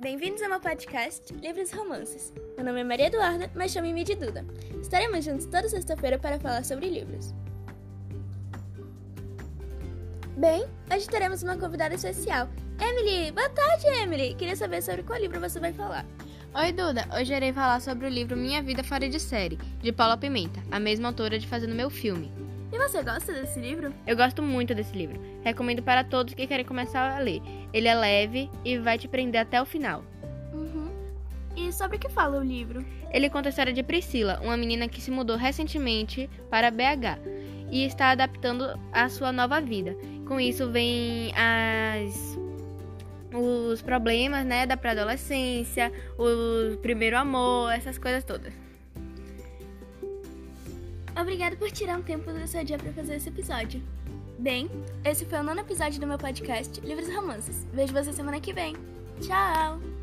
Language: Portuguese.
Bem-vindos ao meu podcast Livros e Romances. Meu nome é Maria Eduarda, mas chame-me de Duda. Estaremos juntos toda sexta-feira para falar sobre livros. Bem, hoje teremos uma convidada especial. Emily! Boa tarde, Emily! Queria saber sobre qual livro você vai falar. Oi, Duda! Hoje irei falar sobre o livro Minha Vida Fora de Série, de Paula Pimenta, a mesma autora de Fazendo Meu Filme. Você gosta desse livro? Eu gosto muito desse livro. Recomendo para todos que querem começar a ler. Ele é leve e vai te prender até o final. Uhum. E sobre o que fala o livro? Ele conta a história de Priscila, uma menina que se mudou recentemente para BH e está adaptando a sua nova vida. Com isso vem as os problemas, né, da pré-adolescência, o primeiro amor, essas coisas todas. Obrigada por tirar um tempo do seu dia para fazer esse episódio. Bem, esse foi o nono episódio do meu podcast Livros e Romances. Vejo você semana que vem. Tchau!